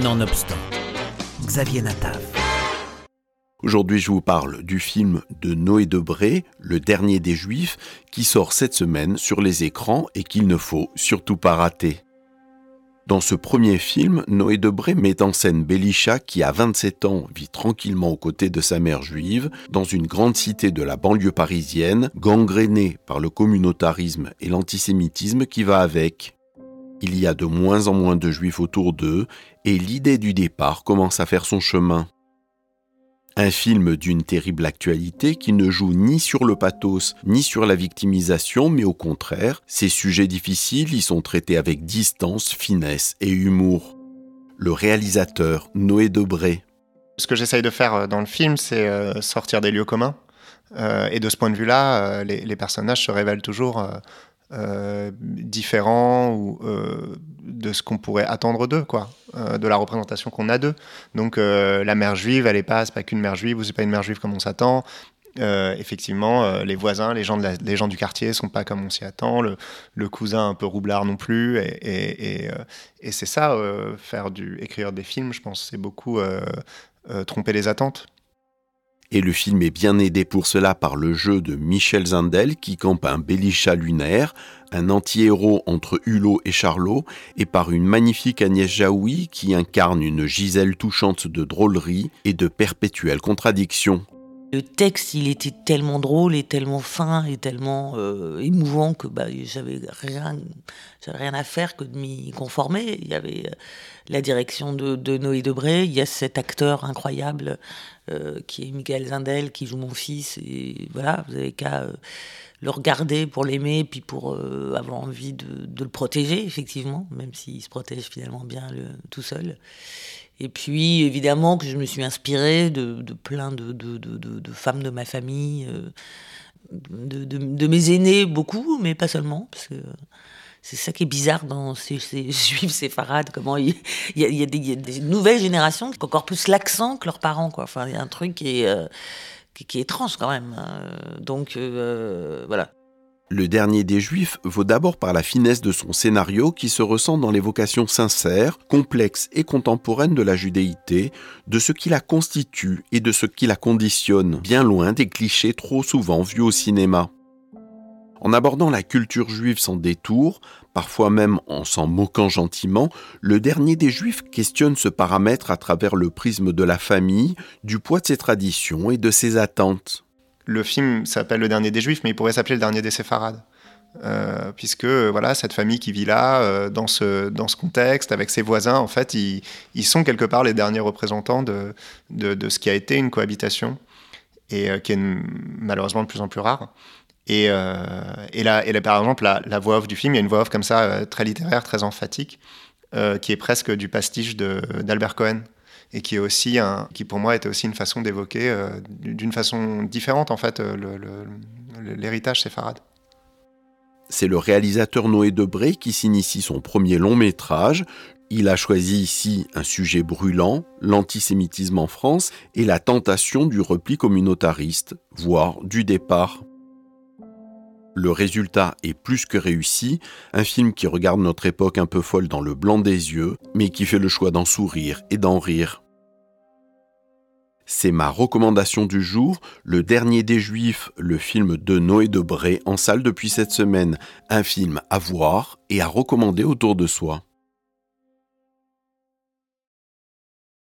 Nonobstant, Xavier Natav. Aujourd'hui, je vous parle du film de Noé Debré, Le dernier des Juifs, qui sort cette semaine sur les écrans et qu'il ne faut surtout pas rater. Dans ce premier film, Noé Debré met en scène Belisha qui, à 27 ans, vit tranquillement aux côtés de sa mère juive dans une grande cité de la banlieue parisienne, gangrénée par le communautarisme et l'antisémitisme qui va avec. Il y a de moins en moins de juifs autour d'eux et l'idée du départ commence à faire son chemin. Un film d'une terrible actualité qui ne joue ni sur le pathos ni sur la victimisation, mais au contraire, ces sujets difficiles y sont traités avec distance, finesse et humour. Le réalisateur Noé Debré. Ce que j'essaye de faire euh, dans le film, c'est euh, sortir des lieux communs. Euh, et de ce point de vue-là, les, personnages se révèlent toujours différents ou de ce qu'on pourrait attendre d'eux, quoi, euh, de la représentation qu'on a d'eux. Donc euh, la mère juive, elle est pas, c'est pas qu'une mère juive ou c'est pas une mère juive comme on s'attend. Euh, effectivement, les voisins, les gens, les gens du quartier sont pas comme on s'y attend. Le, le, cousin un peu roublard non plus. Et, et, et c'est ça, faire du, écrire des films, je pense, c'est beaucoup tromper les attentes. Et le film est bien aidé pour cela par le jeu de Michel Zindel qui campe un Belisha lunaire, un anti-héros entre Hulot et Charlot, et par une magnifique Agnès Jaoui qui incarne une Gisèle touchante de drôlerie et de perpétuelle contradiction. Le texte, il était tellement drôle et tellement fin et tellement euh, émouvant que bah, j'avais rien, rien à faire que de m'y conformer. Il y avait euh, la direction de, Noé Debré, il y a cet acteur incroyable euh, qui est Michael Zindel qui joue mon fils et voilà, vous avez qu'à le regarder pour l'aimer puis pour avoir envie de, de, le protéger effectivement, même s'il se protège finalement bien tout seul. Et puis, évidemment, que je me suis inspirée de, plein de, femmes de ma famille, euh, de, mes aînés, beaucoup, mais pas seulement, parce que c'est ça qui est bizarre dans ces, juifs séfarades, comment il, y, a, des, nouvelles générations qui ont encore plus l'accent que leurs parents, quoi. Enfin, il y a un truc qui est, euh, qui, est quand même. Hein. Donc, euh, voilà. Le dernier des Juifs vaut d'abord par la finesse de son scénario qui se ressent dans l'évocation sincère, complexe et contemporaine de la judéité, de ce qui la constitue et de ce qui la conditionne, bien loin des clichés trop souvent vus au cinéma. En abordant la culture juive sans détour, parfois même en s'en moquant gentiment, le dernier des Juifs questionne ce paramètre à travers le prisme de la famille, du poids de ses traditions et de ses attentes le film s'appelle Le Dernier des Juifs, mais il pourrait s'appeler Le Dernier des Séfarades. Euh, puisque voilà cette famille qui vit là euh, dans ce dans ce contexte avec ses voisins en fait ils, sont quelque part les derniers représentants de, de, ce qui a été une cohabitation et euh, qui est malheureusement de plus en plus rare et, et, là, par exemple la, voix off du film il y a une voix off comme ça très littéraire très emphatique qui est presque du pastiche d'Albert Cohen et qui est aussi qui pour moi était aussi une façon d'évoquer euh, d'une façon différente en fait euh, l'héritage séfarade. C'est le réalisateur Noé Debré qui s'initie son premier long métrage. Il a choisi ici un sujet brûlant, l'antisémitisme en France et la tentation du repli communautariste, voire du départ. Le résultat est plus que réussi, un film qui regarde notre époque un peu folle dans le blanc des yeux, mais qui fait le choix d'en sourire et d'en rire. C'est ma recommandation du jour, Le Dernier des Juifs, le film de Noé Debré en salle depuis cette semaine, un film à voir et à recommander autour de soi.